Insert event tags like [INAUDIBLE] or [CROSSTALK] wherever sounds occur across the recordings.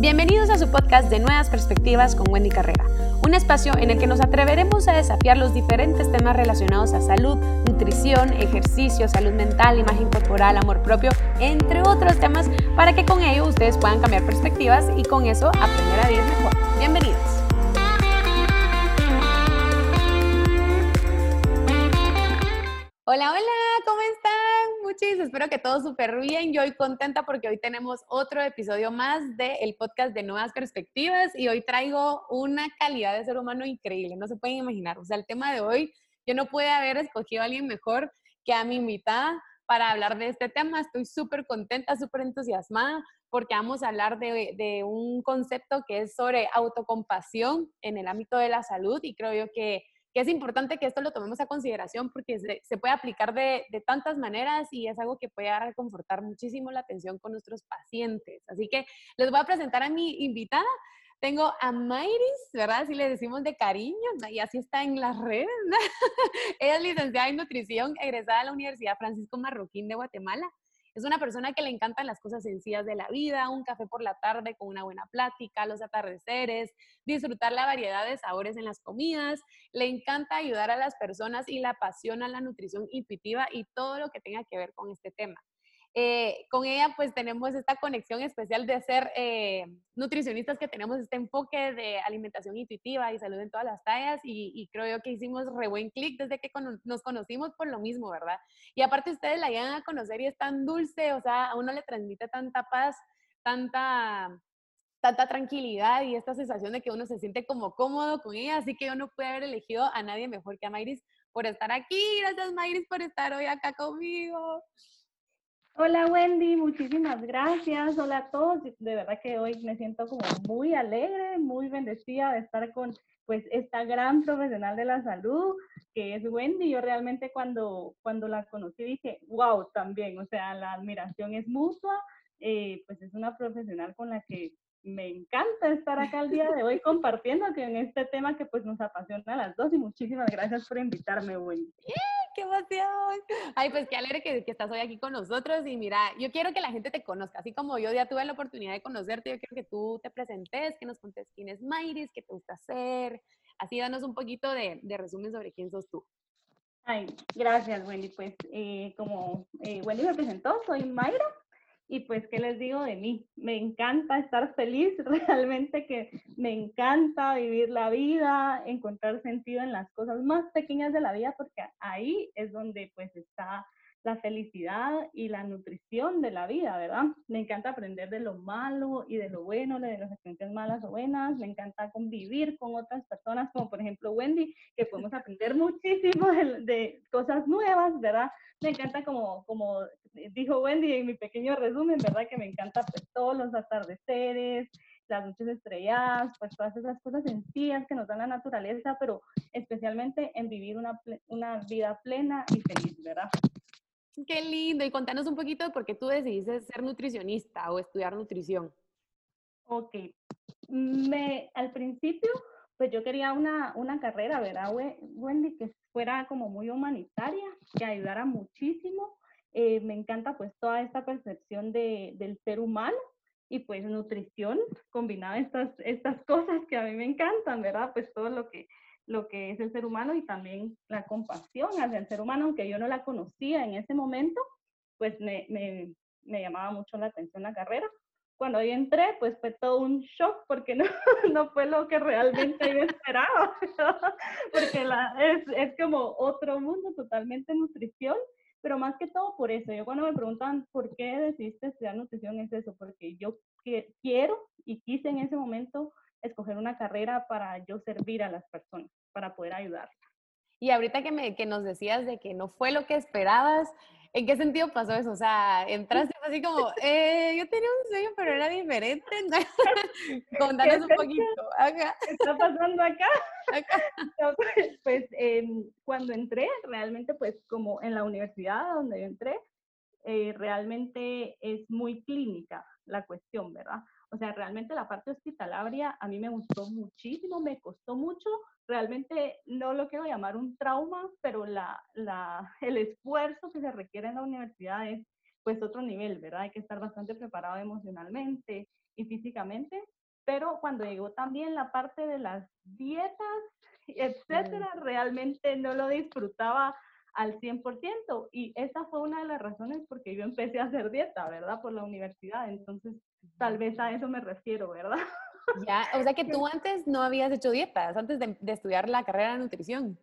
Bienvenidos a su podcast de Nuevas Perspectivas con Wendy Carrera, un espacio en el que nos atreveremos a desafiar los diferentes temas relacionados a salud, nutrición, ejercicio, salud mental, imagen corporal, amor propio, entre otros temas, para que con ello ustedes puedan cambiar perspectivas y con eso aprender a vivir mejor. Bienvenidos. Hola, hola, ¿cómo Muchis, espero que todo súper bien. Yo hoy contenta porque hoy tenemos otro episodio más del podcast de Nuevas Perspectivas y hoy traigo una calidad de ser humano increíble, no se pueden imaginar. O sea, el tema de hoy, yo no pude haber escogido a alguien mejor que a mi invitada para hablar de este tema. Estoy súper contenta, súper entusiasmada porque vamos a hablar de, de un concepto que es sobre autocompasión en el ámbito de la salud y creo yo que que es importante que esto lo tomemos a consideración porque se, puede aplicar de, tantas maneras y es algo que puede reconfortar muchísimo la atención con nuestros pacientes. Así que les voy a presentar a mi invitada. Tengo a Mayris, ¿verdad? Así le decimos de cariño, y así está en las redes. [LAUGHS] Ella es licenciada en nutrición, egresada de la Universidad Francisco Marroquín de Guatemala. Es una persona que le encantan las cosas sencillas de la vida, un café por la tarde con una buena plática, los atardeceres, disfrutar la variedad de sabores en las comidas. Le encanta ayudar a las personas y la apasiona la nutrición intuitiva y todo lo que tenga que ver con este tema. Eh, con ella pues tenemos esta conexión especial de ser eh, nutricionistas que tenemos este enfoque de alimentación intuitiva y salud en todas las tallas y, creo yo que hicimos re buen clic desde que nos conocimos por lo mismo, ¿verdad? Y aparte ustedes la llegan a conocer y es tan dulce, o sea, a uno le transmite tanta paz, tanta tanta tranquilidad y esta sensación de que uno se siente como cómodo con ella, así que yo no pude haber elegido a nadie mejor que a Mayris por estar aquí. Gracias Mayris por estar hoy acá conmigo. Hola Wendy, muchísimas gracias. Hola a todos. De verdad que hoy me siento como muy alegre, muy bendecida de estar con pues esta gran profesional de la salud que es Wendy. Yo realmente cuando, cuando la conocí dije, wow, también, o sea, la admiración es mutua. Eh, pues es una profesional con la que me encanta estar acá el día de hoy [LAUGHS] compartiendo en este tema que pues nos apasiona a las dos y muchísimas gracias por invitarme, Wendy. ¡Qué emoción! Ay, pues qué alegre que, que, estás hoy aquí con nosotros y mira, yo quiero que la gente te conozca, así como yo ya tuve la oportunidad de conocerte, yo quiero que tú te presentes, que nos contes quién es Mayris, qué te gusta hacer, así danos un poquito de, de resumen sobre quién sos tú. Ay, gracias Wendy, pues eh, como eh, Wendy me presentó, soy Mayra, y pues, ¿qué les digo de mí? Me encanta estar feliz, [LAUGHS] realmente que me encanta vivir la vida, encontrar sentido en las cosas más pequeñas de la vida, porque ahí es donde pues está la felicidad y la nutrición de la vida, ¿verdad? Me encanta aprender de lo malo y de lo bueno, de las experiencias malas o buenas. Me encanta convivir con otras personas, como por ejemplo Wendy, que podemos aprender muchísimo de, cosas nuevas, ¿verdad? Me encanta como, como dijo Wendy en mi pequeño resumen, ¿verdad? Que me encanta pues todos los atardeceres, las noches estrelladas, pues todas esas cosas sencillas que nos dan la naturaleza, pero especialmente en vivir una, una vida plena y feliz, ¿verdad? Qué lindo. Y contanos un poquito de por qué tú decidiste ser nutricionista o estudiar nutrición. Ok. Me, al principio, pues yo quería una, una carrera, ¿verdad, Wendy? Que fuera como muy humanitaria, que ayudara muchísimo. Eh, me encanta pues toda esta percepción de, del ser humano y pues nutrición, combinada estas, estas cosas que a mí me encantan, ¿verdad? Pues todo lo que lo que es el ser humano y también la compasión hacia el ser humano, aunque yo no la conocía en ese momento, pues me, me, llamaba mucho la atención la carrera. Cuando ahí entré, pues fue todo un shock porque no, [LAUGHS] no fue lo que realmente yo esperaba, [LAUGHS] porque es, es como otro mundo, totalmente nutrición, pero más que todo por eso. Yo cuando me preguntan por qué decidiste estudiar nutrición es eso, porque yo quiero y quise en ese momento escoger una carrera para yo servir a las personas, para poder ayudar. Y ahorita que, me, que nos decías de que no fue lo que esperabas, ¿en qué sentido pasó eso? O sea, entraste así como, [LAUGHS] eh, yo tenía un sueño, pero era diferente. [LAUGHS] [LAUGHS] Contanos un poquito. ¿Qué está pasando acá? pues, pues em, cuando entré, realmente, pues como en la universidad donde yo entré, eh, realmente es muy clínica la cuestión, ¿verdad? O sea, realmente la parte hospitalaria a mí me gustó muchísimo, me costó mucho. Realmente no lo quiero llamar un trauma, pero la, la, [LAUGHS] el esfuerzo que se requiere en la universidad es, pues otro nivel, ¿verdad? Hay que estar bastante preparado emocionalmente y físicamente. Pero cuando llegó también la parte de las dietas, etcétera, realmente no lo disfrutaba al 100%. Y esa fue una de las razones porque yo empecé a hacer dieta, ¿verdad? Por la universidad. Entonces, tal vez a eso me refiero, ¿verdad? Ya, o sea que [LAUGHS] tú antes no habías hecho dietas, antes de, de estudiar la carrera de nutrición.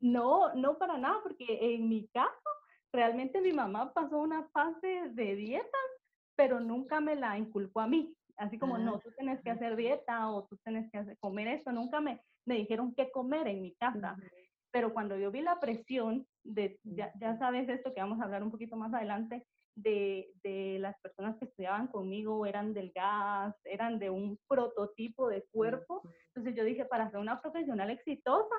No, no para nada, porque en mi caso, realmente mi mamá pasó una fase de dieta, pero nunca me la inculcó a mí. Así como, no, tú tienes que hacer dieta o tú tienes que hacer, comer esto, nunca me, me dijeron qué comer en mi casa. Pero cuando yo vi la presión de, ya, ya, sabes esto que vamos a hablar un poquito más adelante, de, de, las personas que estudiaban conmigo eran delgadas, eran de un prototipo de cuerpo. Entonces yo dije, para ser una profesional exitosa,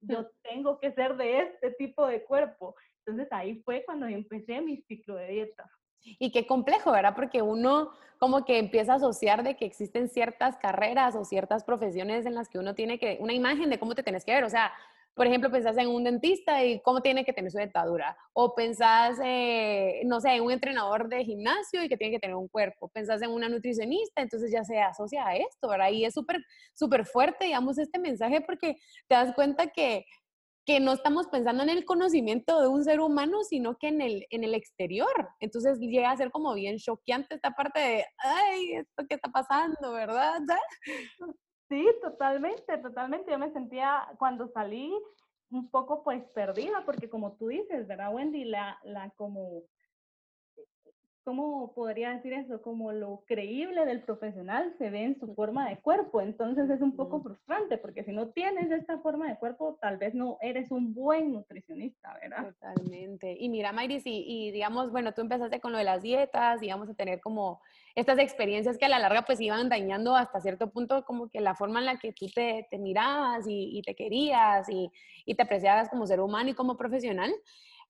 yo [LAUGHS] tengo que ser de este tipo de cuerpo. Entonces ahí fue cuando empecé mi ciclo de dieta. Y qué complejo, ¿verdad? Porque uno como que empieza a asociar de que existen ciertas carreras o ciertas profesiones en las que uno tiene que, una imagen de cómo te tienes que ver. O sea, por ejemplo, pensás en un dentista y cómo tiene que tener su dentadura. O pensás, eh, no sé, en un entrenador de gimnasio y que tiene que tener un cuerpo. Pensás en una nutricionista, entonces ya se asocia a esto, ¿verdad? Y es súper, súper fuerte, digamos, este mensaje porque te das cuenta que que no estamos pensando en el conocimiento de un ser humano, sino que en el, en el exterior. Entonces llega a ser como bien choqueante esta parte de, ay, esto qué está pasando, ¿verdad? [LAUGHS] Sí, totalmente, totalmente. Yo me sentía cuando salí un poco pues perdida, porque como tú dices, ¿verdad, Wendy? La, la como, ¿cómo podría decir eso? Como lo creíble del profesional se ve en su forma de cuerpo. Entonces es un poco frustrante, porque si no tienes esta forma de cuerpo, tal vez no eres un buen nutricionista, ¿verdad? Totalmente. Y mira, Mayris, y, y digamos, bueno, tú empezaste con lo de las dietas, y vamos a tener como estas experiencias que a la larga pues iban dañando hasta cierto punto como que la forma en la que tú te, te mirabas y, te querías y, te apreciabas como ser humano y como profesional.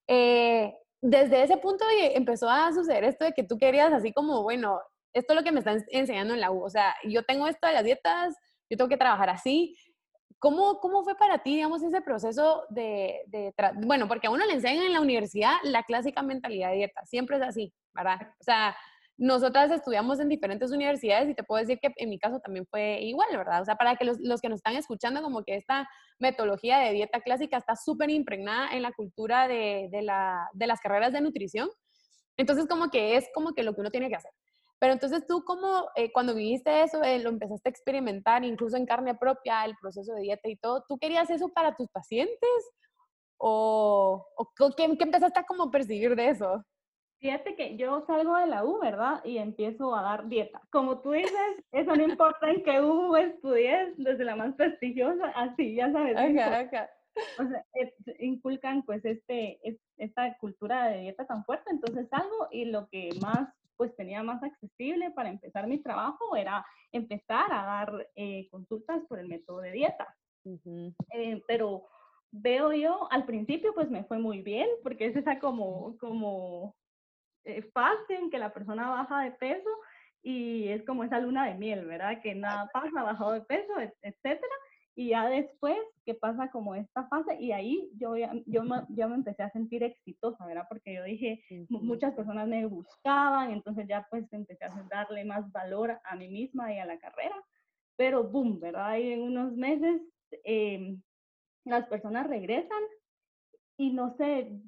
Eh, desde ese punto empezó a suceder esto de que tú querías así como, bueno, esto es lo que me están enseñando en la U, o sea, yo tengo esto de las dietas, yo tengo que trabajar así. ¿Cómo, cómo fue para ti, digamos, ese proceso de, de bueno, porque a uno le enseñan en la universidad la clásica mentalidad de dieta, siempre es así, ¿verdad? O sea, nosotras estudiamos en diferentes universidades y te puedo decir que en mi caso también fue igual, ¿verdad? O sea, para que los, los que nos están escuchando, como que esta metodología de dieta clásica está súper impregnada en la cultura de, de, la, de, las carreras de nutrición. Entonces, como que es como que lo que uno tiene que hacer. Pero entonces tú, como eh, cuando viviste eso, eh, lo empezaste a experimentar, incluso en carne propia, el proceso de dieta y todo, ¿tú querías eso para tus pacientes? ¿O, o qué, qué empezaste a como percibir de eso? Fíjate que yo salgo de la U, ¿verdad? Y empiezo a dar dieta. Como tú dices, eso no importa en qué U estudies, desde la más prestigiosa, así, ya sabes. O sea, inculcan pues este, esta cultura de dieta tan fuerte, entonces salgo y lo que más pues tenía más accesible para empezar mi trabajo era empezar a dar eh, consultas por el método de dieta. Eh, pero veo yo, al principio pues me fue muy bien, porque es esa como, como eh, fase en que la persona baja de peso y es como esa luna de miel, ¿verdad? Que nada pasa, bajado de peso, etcétera. Y ya después que pasa como esta fase y ahí yo ya, yo, me, yo me empecé a sentir exitosa, ¿verdad? Porque yo dije, muchas personas me buscaban, entonces ya pues empecé a darle más valor a mí misma y a la carrera. Pero boom, ¿verdad? Y en unos meses em, las personas regresan y no sé,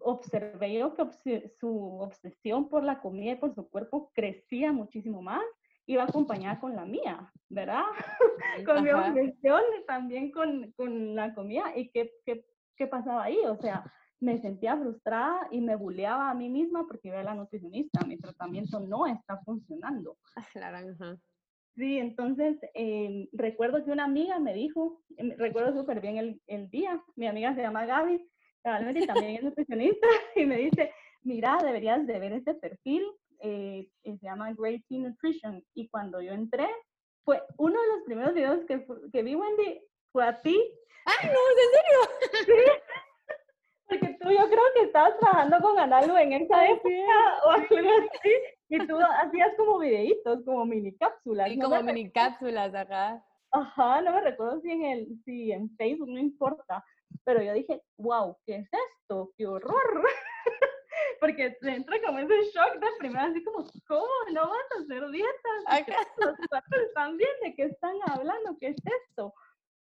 observé yo que su obsesión por la comida y por su cuerpo crecía muchísimo más, iba acompañada con la mía, ¿verdad? [LAUGHS] con mi obsesión y también con, con, la comida. ¿Y qué, qué, qué, pasaba ahí? O sea, me sentía frustrada y me buleaba a mí misma porque iba a la nutricionista, mi tratamiento no está funcionando. Claro, Sí, entonces eh, recuerdo que una amiga me dijo, em, recuerdo súper bien el, el, día, mi amiga se llama Gaby, y también es nutricionista, [LAUGHS] y me dice, mira, deberías de ver este perfil, eh, se llama Great Teen Nutrition, y cuando yo entré, fue uno de los primeros videos que, que vi, Wendy, fue a ti. ¡Ay, no, en serio! [LAUGHS] Porque tú yo creo que estabas trabajando con Analu en esa época o algo así, y tú hacías como videitos, como mini cápsulas. Y como mini cápsulas, acá. Ajá, no me recuerdo si en, el, si en Facebook, no importa, pero yo dije, wow, ¿qué es esto? ¡Qué horror! [LAUGHS] porque entra como ese shock de primero, así como, ¿cómo no vas a hacer dietas? Cuatro [LAUGHS] están bien, ¿de qué están hablando? ¿Qué es esto?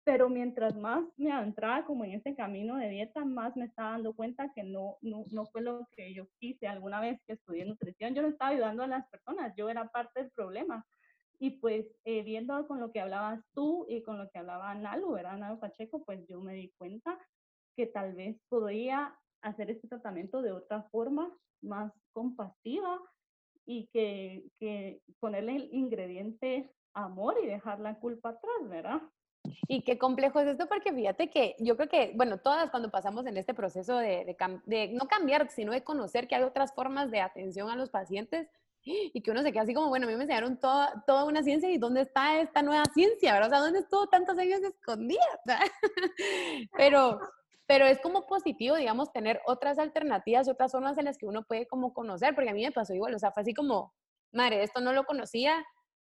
Pero mientras más me adentraba como en ese camino de dieta, más me estaba dando cuenta que no, no, no fue lo que yo quise. Alguna vez que estudié nutrición, yo no estaba ayudando a las personas, yo era parte del problema. Y pues eh, viendo con lo que hablabas tú y con lo que hablaba Nalu, ¿verdad? Nalu Pacheco, pues yo me di cuenta que tal vez podría hacer este tratamiento de otra forma, más compasiva y que, que ponerle el ingrediente amor y dejar la culpa atrás, ¿verdad? Y qué complejo es esto, porque fíjate que yo creo que, bueno, todas cuando pasamos en este proceso de, de, de, no cambiar, sino de conocer que hay otras formas de atención a los pacientes y que uno se queda así como, bueno, a mí me enseñaron toda, toda una ciencia y ¿dónde está esta nueva ciencia? ¿verdad? O sea, ¿dónde estuvo tantos años escondida? [LAUGHS] Pero, pero es como positivo, digamos, tener otras alternativas, otras formas en las que uno puede como conocer, porque a mí me pasó igual, o sea, fue así como, madre, esto no lo conocía,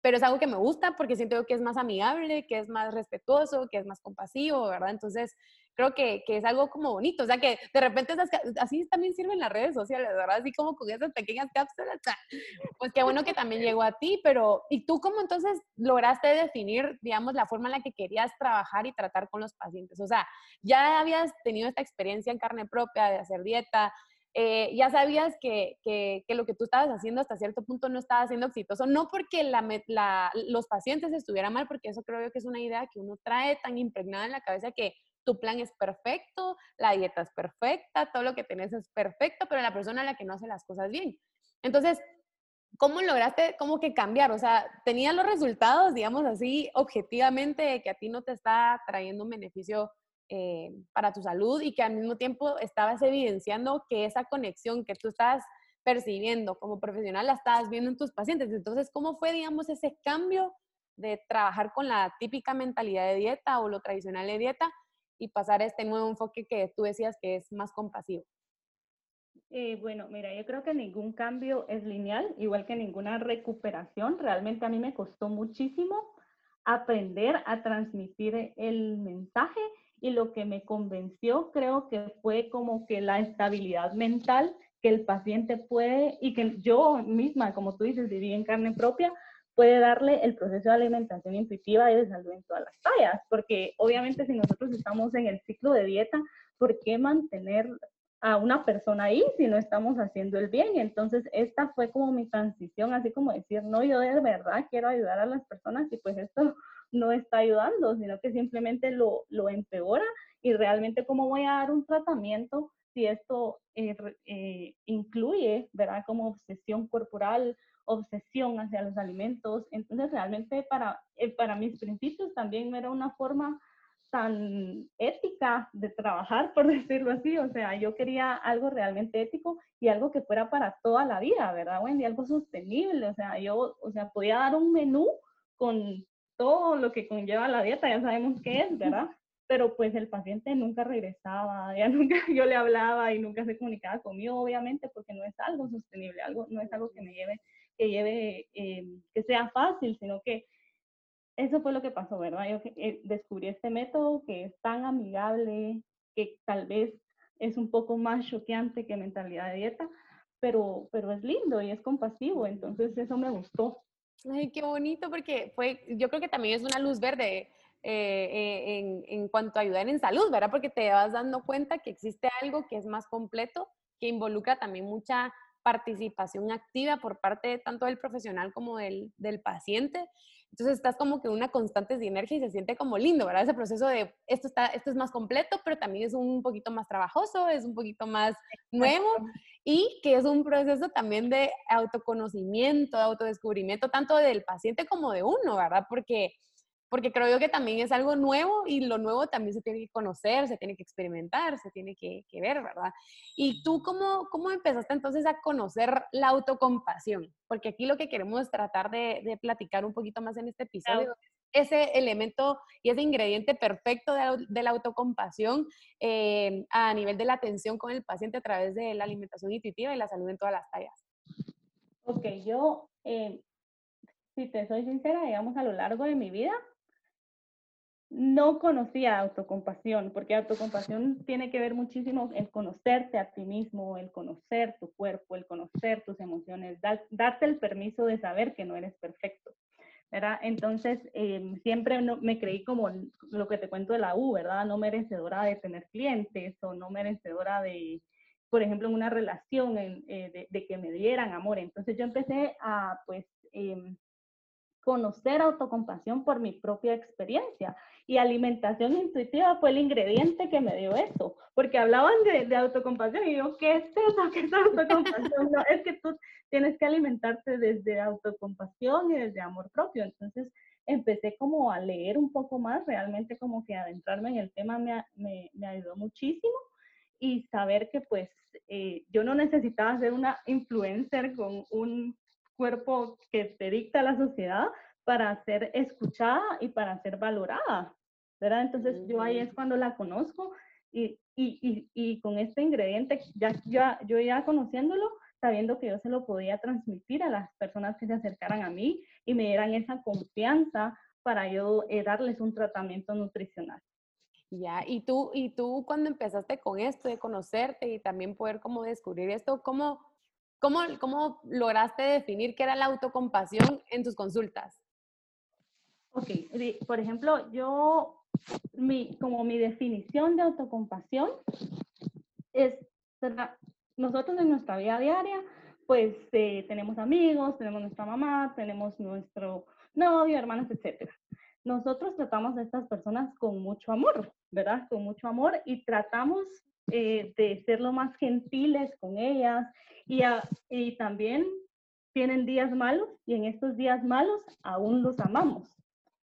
pero es algo que me gusta porque siento que es más amigable, que es más respetuoso, que es más compasivo, ¿verdad? Entonces, creo que, que es algo como bonito, o sea, que de repente esas, así también sirven las redes sociales, ¿verdad? Así como con esas pequeñas cápsulas, pues qué bueno que también llegó a ti, pero ¿y tú cómo entonces lograste definir, digamos, la forma en la que querías trabajar y tratar con los pacientes? O sea, ya habías tenido esta experiencia en carne propia de hacer dieta, eh, ya sabías que, que, lo que tú estabas haciendo hasta cierto punto no estaba siendo exitoso, no porque los pacientes estuvieran mal, porque eso creo yo que es una idea que uno trae tan impregnada en la cabeza que tu plan es perfecto, la dieta es perfecta, todo lo que tenés es perfecto, pero la persona a la que no hace las cosas bien. Entonces, ¿cómo lograste como que cambiar? O sea, ¿tenías los resultados, digamos así, objetivamente, que a ti no te está trayendo un beneficio eh, para tu salud y que al mismo tiempo estabas evidenciando que esa conexión que tú estás percibiendo como profesional la estabas viendo en tus pacientes. Entonces, ¿cómo fue, digamos, ese cambio de trabajar con la típica mentalidad de dieta o lo tradicional de dieta y pasar a este nuevo enfoque que tú decías que es más compasivo? Eh, bueno, mira, yo creo que ningún cambio es lineal, igual que ninguna recuperación. Realmente a mí me costó muchísimo aprender a transmitir el mensaje y lo que me convenció creo que fue como que la estabilidad mental que el paciente puede y que yo misma, como tú dices, viví en carne propia, puede darle el proceso de alimentación intuitiva y de salud en todas las tallas, porque obviamente si nosotros estamos en el ciclo de dieta, ¿por qué mantener a una persona ahí si no estamos haciendo el bien? Entonces, esta fue como mi transición, así como decir, no, yo de verdad quiero ayudar a las personas y pues esto no está ayudando, sino que simplemente lo, lo empeora y realmente cómo voy a dar un tratamiento si esto eh, eh, incluye, ¿verdad? Como obsesión corporal, obsesión hacia los alimentos. Entonces, realmente para, eh, para mis principios también era una forma tan ética de trabajar, [LAUGHS] por decirlo así. O sea, yo quería algo realmente ético y algo que fuera para toda la vida, ¿verdad, Wendy? Algo sostenible. O sea, yo, o sea, podía dar un menú con todo lo que conlleva la dieta, ya sabemos qué es, ¿verdad? Pero pues el paciente nunca regresaba, ya [LAUGHS] nunca yo le hablaba y nunca se comunicaba conmigo, obviamente, porque no es algo sostenible, algo, no es algo que me lleve, que lleve, eh, que sea fácil, sino que eso fue lo que pasó, ¿verdad? Yo eh, descubrí este método que es tan amigable, que tal vez es un poco más choqueante que mentalidad de dieta, pero, pero es lindo y es compasivo, entonces eso me gustó. Ay, qué bonito, porque fue, yo creo que también es una luz verde eh, en, en, cuanto a ayudar en salud, ¿verdad? Porque te vas dando cuenta que existe algo que es más completo, que involucra también mucha participación activa por parte tanto del profesional como del, del paciente. Entonces estás como que una constante sinergia y se siente como lindo, ¿verdad? Ese proceso de esto, está, esto es más completo, pero también es un poquito más trabajoso, es un poquito más nuevo y que es un proceso también de autoconocimiento, de autodescubrimiento, tanto del paciente como de uno, ¿verdad? Porque porque creo yo que también es algo nuevo y lo nuevo también se tiene que conocer, se tiene que experimentar, se tiene que, que ver, ¿verdad? ¿Y tú cómo, cómo empezaste entonces a conocer la autocompasión? Porque aquí lo que queremos tratar de, de platicar un poquito más en este episodio es ese elemento y ese ingrediente perfecto de, de la autocompasión eh, a nivel de la atención con el paciente a través de la alimentación intuitiva y la salud en todas las tallas. Ok, yo, eh, si te soy sincera, digamos, a lo largo de mi vida, no conocía autocompasión, porque autocompasión tiene que ver muchísimo el conocerte a ti mismo, el conocer tu cuerpo, el conocer tus emociones, darte el permiso de saber que no eres perfecto. ¿verdad? Entonces, em, siempre me creí como lo que te cuento de la U, ¿verdad? No merecedora de tener clientes o no merecedora de, por ejemplo, en una relación eh, de, que me dieran amor. Entonces yo empecé a, pues, em, conocer autocompasión por mi propia experiencia. Y alimentación intuitiva fue el ingrediente que me dio eso, porque hablaban de, autocompasión y yo, ¿qué es eso? ¿Qué es autocompasión? No, es que tú tienes que alimentarte desde autocompasión y desde amor propio. Entonces empecé como a leer un poco más, realmente como que adentrarme en el tema me, me, me ayudó muchísimo y saber que pues eh, yo no necesitaba ser una influencer con un cuerpo que te dicta la sociedad para ser escuchada y para ser valorada, ¿verdad? Entonces yo ahí es cuando la conozco y, y, y, y con este ingrediente, ya, ya, yo ya conociéndolo, sabiendo que yo se lo podía transmitir a las personas que se acercaran a mí y me dieran esa confianza para yo eh, darles un tratamiento nutricional. Ya, y tú, y tú cuando empezaste con esto de conocerte y también poder como descubrir esto, ¿cómo, cómo, cómo lograste definir qué era la autocompasión en tus consultas? Ok, por ejemplo, yo, mi, como mi definición de autocompasión es, nosotros en nuestra vida diaria, pues eh, tenemos amigos, tenemos nuestra mamá, tenemos nuestro novio, hermanos, etcétera nosotros tratamos a estas personas con mucho amor, ¿verdad? Con mucho amor y tratamos eh, de ser lo más gentiles con ellas y, y también tienen días malos y en estos días malos aún los amamos,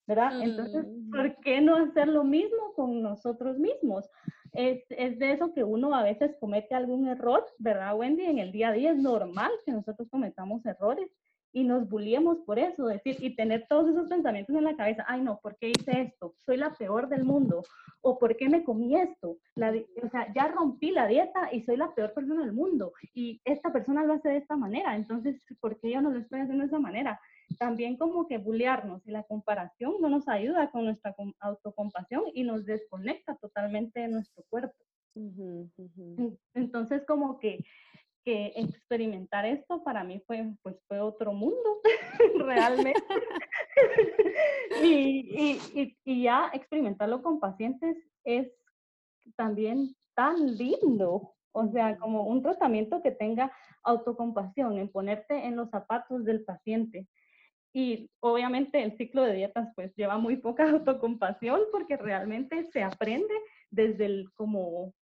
¿verdad? Entonces, mm. ¿por qué no hacer lo mismo con nosotros mismos? Es, es, de eso que uno a veces comete algún error, ¿verdad, Wendy? En el día a día es normal que nosotros cometamos errores y nos bulliemos por eso, decir, y tener todos esos pensamientos en la cabeza, ay no, ¿por qué hice esto? Soy la peor del mundo, o ¿por qué me comí esto? La, o sea, ya rompí la dieta y soy la peor persona del mundo, y esta persona lo hace de esta manera, entonces, ¿por qué yo no lo estoy haciendo de esa manera? También como que bullearnos y la comparación no nos ayuda con nuestra autocompasión y nos desconecta totalmente de nuestro cuerpo. Entonces, como que que experimentar esto para mí fue, pues, fue otro mundo, [LAUGHS] realmente. [LAUGHS] y, y, y, ya experimentarlo con pacientes es también tan lindo. O sea, como un tratamiento que tenga autocompasión, en ponerte en los zapatos del paciente. Y obviamente el ciclo de dietas pues lleva muy poca [LAUGHS] autocompasión porque realmente se aprende desde el como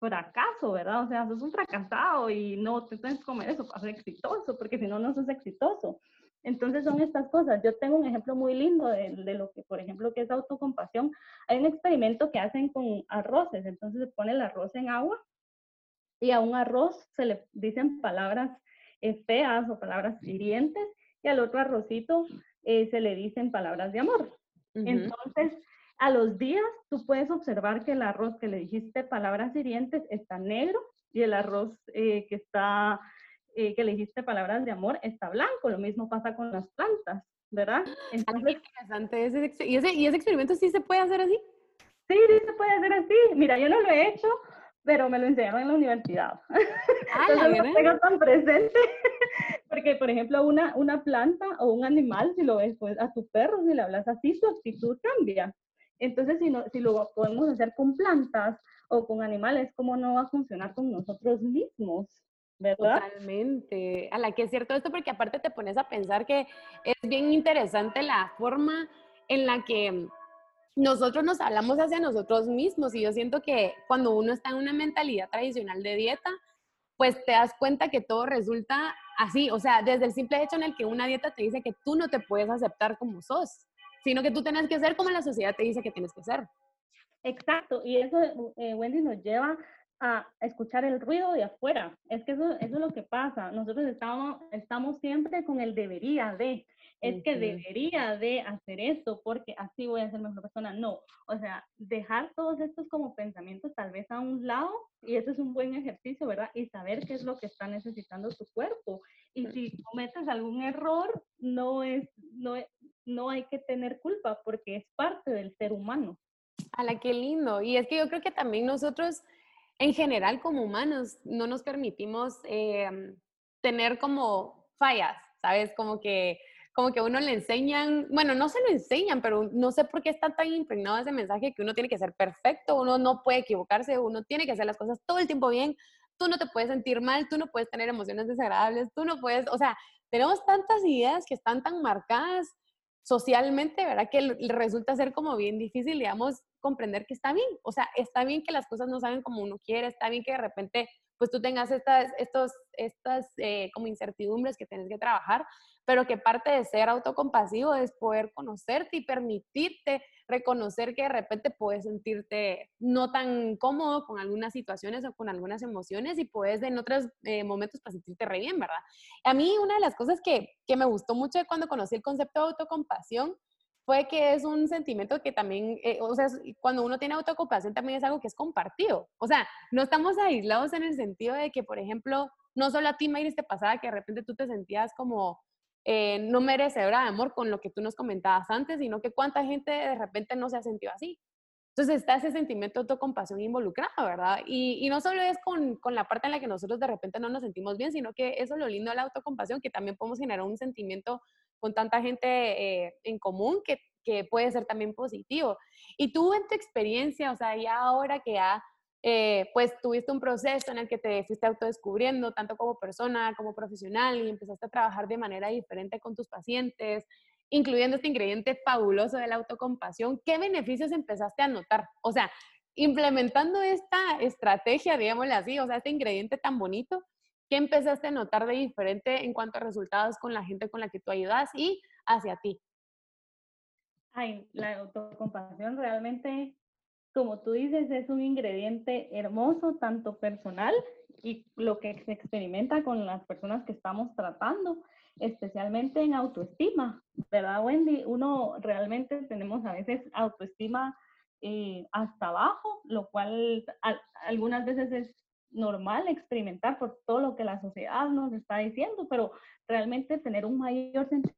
fracaso, ¿verdad? O sea, sos un fracasado y no te tienes que comer eso para ser exitoso, porque si no, no sos exitoso. Entonces son estas cosas. Yo tengo un ejemplo muy lindo de, de, lo que, por ejemplo, que es autocompasión. Hay un experimento que hacen con arroces. Entonces se pone el arroz en agua y a un arroz se le dicen palabras eh, feas o palabras hirientes y al otro arrocito eh, se le dicen palabras de amor. Entonces, a los días tú puedes observar que el arroz que le dijiste palabras hirientes está negro y el arroz eh, que está eh, que le dijiste palabras de amor está blanco. Lo mismo pasa con las plantas, ¿verdad? Entonces, interesante. Ese, ¿y, ese, ¿Y ese experimento sí se puede hacer así? Sí, sí se puede hacer así. Mira, yo no lo he hecho, pero me lo enseñaron en la universidad. [LAUGHS] Ah, Entonces, no tengo tan presente. [LAUGHS] Porque, por ejemplo, una, una planta o un animal, si lo ves pues, a tu perro, si le hablas así, su actitud cambia. Entonces, si, no, si lo podemos hacer con plantas o con animales, ¿cómo no va a funcionar con nosotros mismos? ¿verdad? Totalmente. A la que es cierto esto, porque aparte te pones a pensar que es bien interesante la forma en la que nosotros nos hablamos hacia nosotros mismos. Y yo siento que cuando uno está en una mentalidad tradicional de dieta, pues te das cuenta que todo resulta así. O sea, desde el simple hecho en el que una dieta te dice que tú no te puedes aceptar como sos sino que tú tienes que ser como la sociedad te dice que tienes que ser. Exacto, y eso, eh, Wendy, nos lleva a escuchar el ruido de afuera. Es que eso, eso es lo que pasa. Nosotros estamos, estamos siempre con el debería de. Es que debería de hacer esto porque así voy a ser mejor persona. No, o sea, dejar todos estos como pensamientos tal vez a un lado y eso es un buen ejercicio, ¿verdad? Y saber qué es lo que está necesitando tu cuerpo. Y si cometes algún error, no es, no, no hay que tener culpa porque es parte del ser humano. A la qué lindo. Y es que yo creo que también nosotros, en general, como humanos, no nos permitimos em, tener como fallas, ¿sabes? Como que, como que a uno le enseñan, bueno, no se lo enseñan, pero no sé por qué está tan impregnado ese mensaje que uno tiene que ser perfecto, uno no puede equivocarse, uno tiene que hacer las cosas todo el tiempo bien, tú no te puedes sentir mal, tú no puedes tener emociones desagradables, tú no puedes, o sea, tenemos tantas ideas que están tan marcadas socialmente, ¿verdad? Que resulta ser como bien difícil, digamos, comprender que está bien. O sea, está bien que las cosas no salen como uno quiere, está bien que de repente pues tú tengas estas, estos, estas eh, como incertidumbres que tienes que trabajar, pero que parte de ser autocompasivo es poder conocerte y permitirte reconocer que de repente puedes sentirte no tan cómodo con algunas situaciones o con algunas emociones y puedes en otros eh, momentos para sentirte re bien, ¿verdad? A mí una de las cosas que, que me gustó mucho cuando conocí el concepto de autocompasión fue que es un sentimiento que también, eh, o sea, cuando uno tiene autocompasión también es algo que es compartido. O sea, no estamos aislados en el sentido de que, por ejemplo, no solo a ti, Mayris, te pasaba que de repente tú te sentías como eh, no merecedora de amor con lo que tú nos comentabas antes, sino que cuánta gente de repente no se ha sentido así. Entonces está ese sentimiento de autocompasión involucrado, ¿verdad? Y, y no solo es con, con, la parte en la que nosotros de repente no nos sentimos bien, sino que eso es lo lindo de la autocompasión, que también podemos generar un sentimiento con tanta gente eh, en común que, que, puede ser también positivo. Y tú en tu experiencia, o sea, ya ahora que ya eh, pues tuviste un proceso en el que te fuiste autodescubriendo, tanto como persona como profesional, y empezaste a trabajar de manera diferente con tus pacientes, incluyendo este ingrediente fabuloso de la autocompasión, ¿qué beneficios empezaste a notar? O sea, implementando esta estrategia, digámosle así, o sea, este ingrediente tan bonito, ¿qué empezaste a notar de diferente en cuanto a resultados con la gente con la que tú ayudas y hacia ti? Ay, la autocompasión realmente, como tú dices, es un ingrediente hermoso, tanto personal y lo que se experimenta con las personas que estamos tratando, especialmente en autoestima, ¿verdad, Wendy? Uno realmente tenemos a veces autoestima eh, hasta abajo, lo cual algunas veces es normal experimentar por todo lo que la sociedad nos está diciendo, pero realmente tener un mayor sentido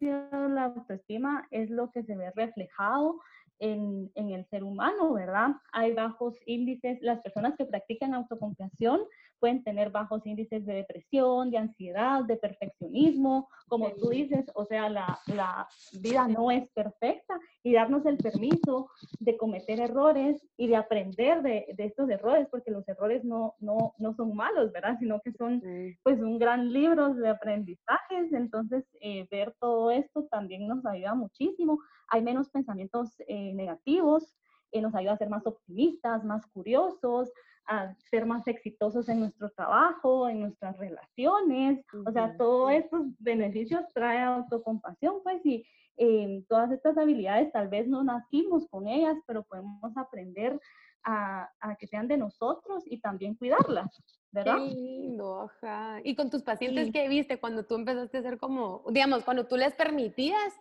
de la autoestima es lo que se ve reflejado en, en, el ser humano, ¿verdad? Hay bajos índices, las personas que practican autocompasión pueden tener bajos índices de depresión, de ansiedad, de perfeccionismo, como tú dices, o sea, la, la, vida no es perfecta y darnos el permiso de cometer errores y de aprender de, de estos errores, porque los errores no, no, no, son malos, ¿verdad? Sino que son pues un gran libro de aprendizajes, entonces eh, ver todo esto también nos ayuda muchísimo. Hay menos pensamientos eh, negativos, eh, nos ayuda a ser más optimistas, más curiosos, a ser más exitosos en nuestro trabajo, en nuestras relaciones. O sea, todos estos beneficios trae autocompasión, pues, y eh, todas estas habilidades tal vez no nacimos con ellas, pero podemos aprender a, a que sean de nosotros y también cuidarlas, ¿verdad? Qué lindo, ajá. Y con tus pacientes, ¿qué viste cuando tú empezaste a ser como, digamos, cuando tú les permitías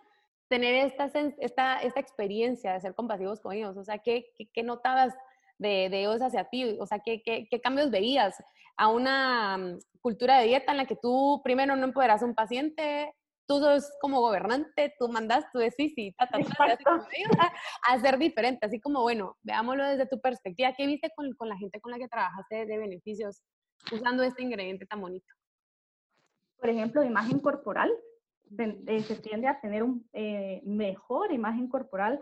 tener esta, esta, esta experiencia de ser compasivos con ellos? O sea, ¿qué, qué, qué notabas de, de, ellos hacia ti? O sea, ¿qué, ¿qué, qué, cambios veías a una mm, cultura de dieta en la que tú primero no empoderas a un paciente, tú sos como gobernante, tú mandas, tú decís y ta, ta, a, ser diferente, así como, bueno, veámoslo desde tu perspectiva, ¿qué viste con, con la gente con la que trabajaste de beneficios usando este ingrediente tan bonito? Por ejemplo, imagen corporal, eh, se tiende a tener un eh, mejor imagen corporal,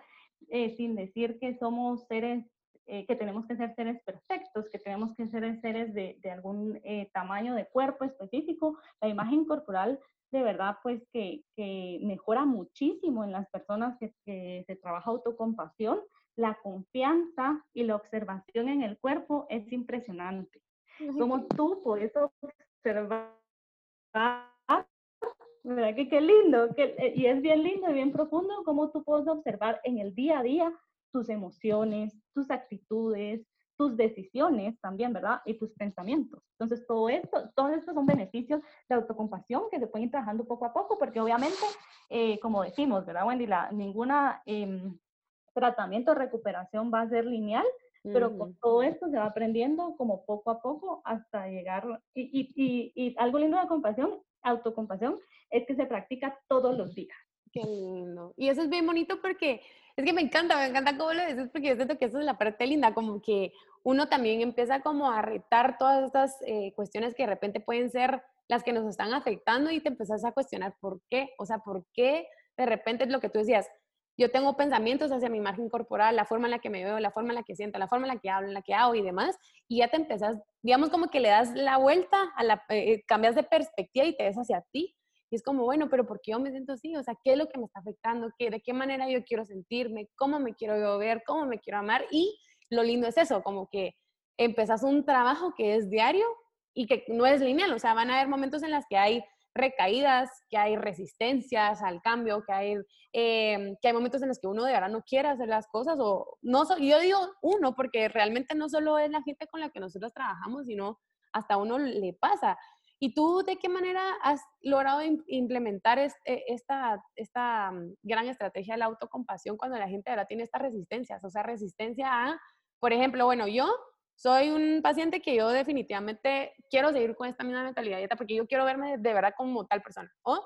eh, sin decir que somos seres que tenemos que ser seres perfectos, que tenemos que ser seres de, de algún tamaño de cuerpo específico. La imagen corporal de verdad pues que, que mejora muchísimo en las personas que, que, se trabaja autocompasión. La confianza y la observación en el cuerpo es impresionante. Como tú puedes observar, ¿verdad que qué lindo? Que, eh, y es bien lindo y bien profundo cómo tú puedes observar en el día a día tus emociones, tus actitudes, tus decisiones también, ¿verdad? Y tus pensamientos. Entonces, todo esto, todos estos son beneficios de autocompasión que se pueden ir trabajando poco a poco, porque obviamente, eh, como decimos, ¿verdad, Wendy? La, ninguna em, tratamiento o recuperación va a ser lineal, pero con todo esto se va aprendiendo como poco a poco hasta llegar, y, y, y, y algo lindo de compasión, autocompasión, es que se practica todos los días. Qué lindo. Y eso es bien bonito porque es que me encanta, me encanta cómo lo dices, porque yo siento que eso es la parte linda, como que uno también empieza como a retar todas estas eh, cuestiones que de repente pueden ser las que nos están afectando y te empezás a cuestionar por qué, o sea, por qué de repente es lo que tú decías, yo tengo pensamientos hacia mi imagen corporal, la forma en la que me veo, la forma en la que siento, la forma en la que hablo, en la que hago y demás, y ya te empezás, digamos como que le das la vuelta, a la, eh, eh, cambias de perspectiva y te ves hacia ti. Y es como, bueno, pero ¿por qué yo me siento así? O sea, ¿qué es lo que me está afectando? ¿Qué, ¿De qué manera yo quiero sentirme? ¿Cómo me quiero yo ver? ¿Cómo me quiero amar? Y lo lindo es eso, como que empezás un trabajo que es diario y que no es lineal. O sea, van a haber momentos en los que hay recaídas, que hay resistencias al cambio, que hay, em, que hay momentos en los que uno de verdad no quiere hacer las cosas o no, yo digo uno porque realmente no solo es la gente con la que nosotros trabajamos, sino hasta uno le pasa. ¿Y tú de qué manera has logrado implementar este, esta, esta mm, gran estrategia de la autocompasión cuando la gente verdad tiene estas resistencias? O sea, resistencia a, por ejemplo, bueno, yo soy un paciente que yo definitivamente quiero seguir con esta misma mentalidad dieta porque yo quiero verme de verdad como tal persona. O,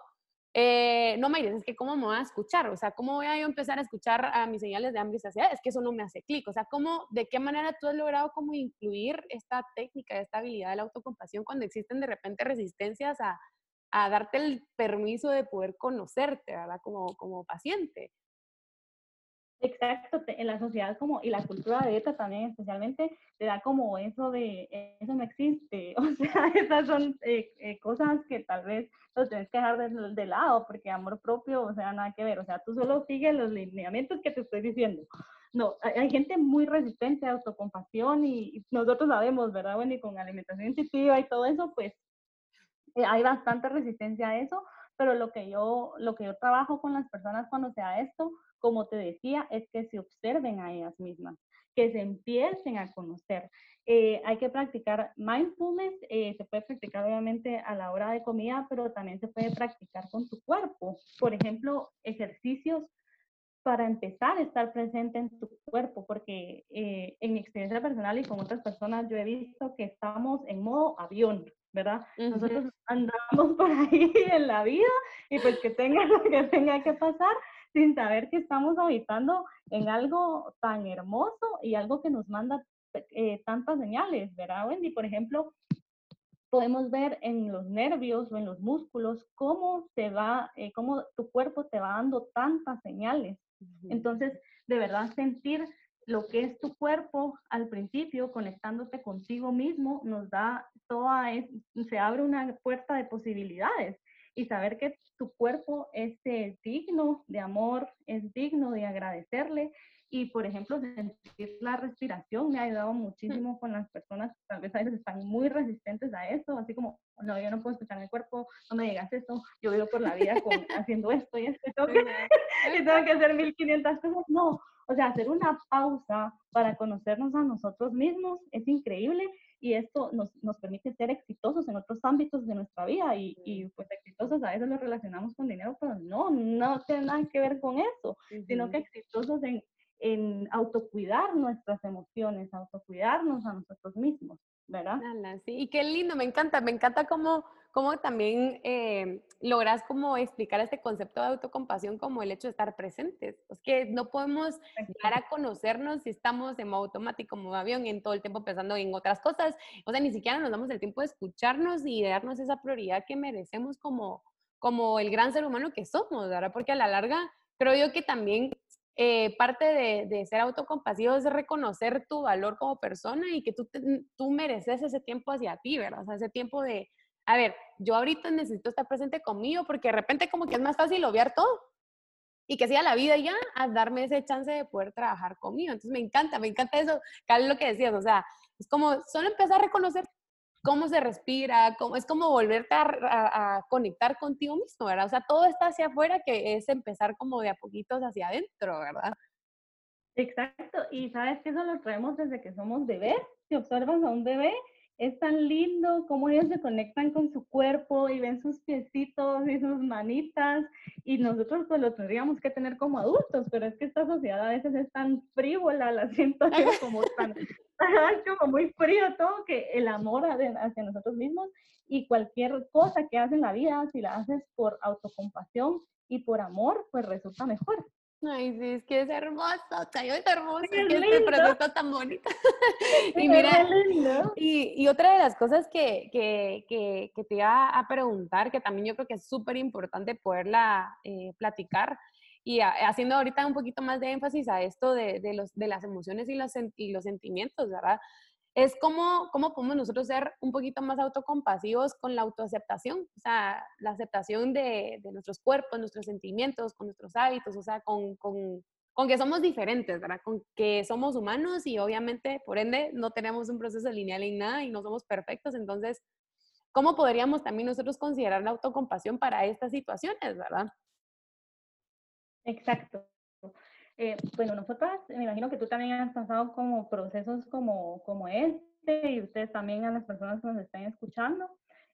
eh, no, Mayres, es que cómo me voy a escuchar, o sea, cómo voy a empezar a escuchar a mis señales de hambre y saciedad, es que eso no me hace clic, o sea, cómo, de qué manera tú has logrado como incluir esta técnica, esta habilidad de la autocompasión cuando existen de repente resistencias a, a darte el permiso de poder conocerte, ¿verdad? Como, como paciente. Exacto, en la sociedad como, y la cultura de dieta también especialmente, te da como eso de, eh, eso no existe, [LAUGHS] o sea, esas son eh, eh, cosas que tal vez los tienes que dejar de, de, lado, porque amor propio, o sea, nada que ver, o sea, tú solo sigues los lineamientos que te estoy diciendo. No, hay, gente muy resistente a autocompasión y, nosotros sabemos, ¿verdad, Wendy? Con alimentación intuitiva y todo eso, pues hay bastante resistencia a eso, pero lo que yo, lo que yo trabajo con las personas cuando sea esto, como te decía, es que se observen a ellas mismas, que se empiecen a conocer. Eh, hay que practicar mindfulness, eh, se puede practicar obviamente a la hora de comida, pero también se puede practicar con tu cuerpo. Por ejemplo, ejercicios para empezar a estar presente en tu cuerpo, porque eh, en mi experiencia personal y con otras personas yo he visto que estamos en modo avión, ¿verdad? Nosotros andamos [LAUGHS] por ahí en la vida y pues que tenga lo que tenga que pasar, sin saber que estamos habitando en algo tan hermoso y algo que nos manda eh, tantas señales, ¿verdad, Wendy? Por ejemplo, podemos ver en los nervios o en los músculos cómo se va, eh, cómo tu cuerpo te va dando tantas señales. Entonces, de verdad sentir lo que es tu cuerpo al principio, conectándote contigo mismo, nos da toda, se abre una puerta de posibilidades y saber que tu cuerpo es eh, digno de amor, es digno de agradecerle. Y, por ejemplo, sentir la respiración me ha ayudado muchísimo con las personas que tal vez a veces están muy resistentes a eso, así como, no, yo no puedo escuchar mi cuerpo, no me digas eso, yo vivo por la vida con, haciendo esto y esto, [LAUGHS] tengo que, [LAUGHS] y tengo que hacer 1500 cosas. No, o sea, hacer una pausa para conocernos a nosotros mismos es increíble y esto nos, nos, permite ser exitosos en otros ámbitos de nuestra vida y, y, pues exitosos a veces lo relacionamos con dinero, pero no, no tiene nada que ver con eso, sino que exitosos en, en autocuidar nuestras emociones, autocuidarnos a nosotros mismos, ¿verdad? Sí, y qué lindo, me encanta, me encanta cómo, cómo también eh, logras como explicar este concepto de autocompasión como el hecho de estar presentes. Es que no podemos llegar a conocernos si estamos en modo automático, como avión, en todo el tiempo pensando en otras cosas. O sea, ni siquiera nos damos el tiempo de escucharnos y de darnos esa prioridad que merecemos como, como el gran ser humano que somos, ¿verdad? Porque a la larga creo yo que también eh, parte de, de, ser autocompasivo es reconocer tu valor como persona y que tú, tú mereces ese tiempo hacia ti, ¿verdad? O sea, ese tiempo de, a ver, yo ahorita necesito estar presente conmigo porque de repente como que es más fácil obviar todo y que sea la vida ya a darme ese chance de poder trabajar conmigo. Entonces me encanta, me encanta eso, Carlos, lo que decías, o sea, es como solo empezar a reconocer cómo se respira, cómo, es como volverte a, conectar contigo mismo, ¿verdad? O sea, todo está hacia afuera que es empezar como de a poquitos hacia adentro, ¿verdad? Exacto, y sabes que eso lo traemos desde que somos bebés. Si observas a un bebé, es tan lindo cómo ellos se conectan con su cuerpo y ven sus piecitos y sus manitas y nosotros pues lo tendríamos que tener como adultos, pero es que esta sociedad a veces es tan frívola, la siento como tan, [LAUGHS] como muy frío todo que el amor hacia nosotros mismos y cualquier cosa que haces en la vida, si la haces por autocompasión y por amor, pues resulta mejor. Ay, sí, es que es hermoso, Chayo es hermoso, es que este producto tan bonito. [LAUGHS] y mira, y, y, otra de las cosas que, que, que, que, te iba a preguntar, que también yo creo que es súper importante poderla eh, platicar, y haciendo ahorita un poquito más de énfasis a esto de, de, los, de las emociones y los, y los sentimientos, ¿verdad? Es cómo, cómo podemos nosotros ser un poquito más autocompasivos con la autoaceptación, o sea, la aceptación de, nuestros cuerpos, nuestros sentimientos, con nuestros hábitos, o sea, con, con, con, que somos diferentes, ¿verdad? Con que somos humanos y obviamente, por ende, no tenemos un proceso lineal en nada y no somos perfectos, entonces, ¿cómo podríamos también nosotros considerar la autocompasión para estas situaciones, ¿verdad? Exacto. Eh, bueno, nosotras, me imagino que tú también has pasado como procesos como, como este y ustedes también a las personas que nos están escuchando.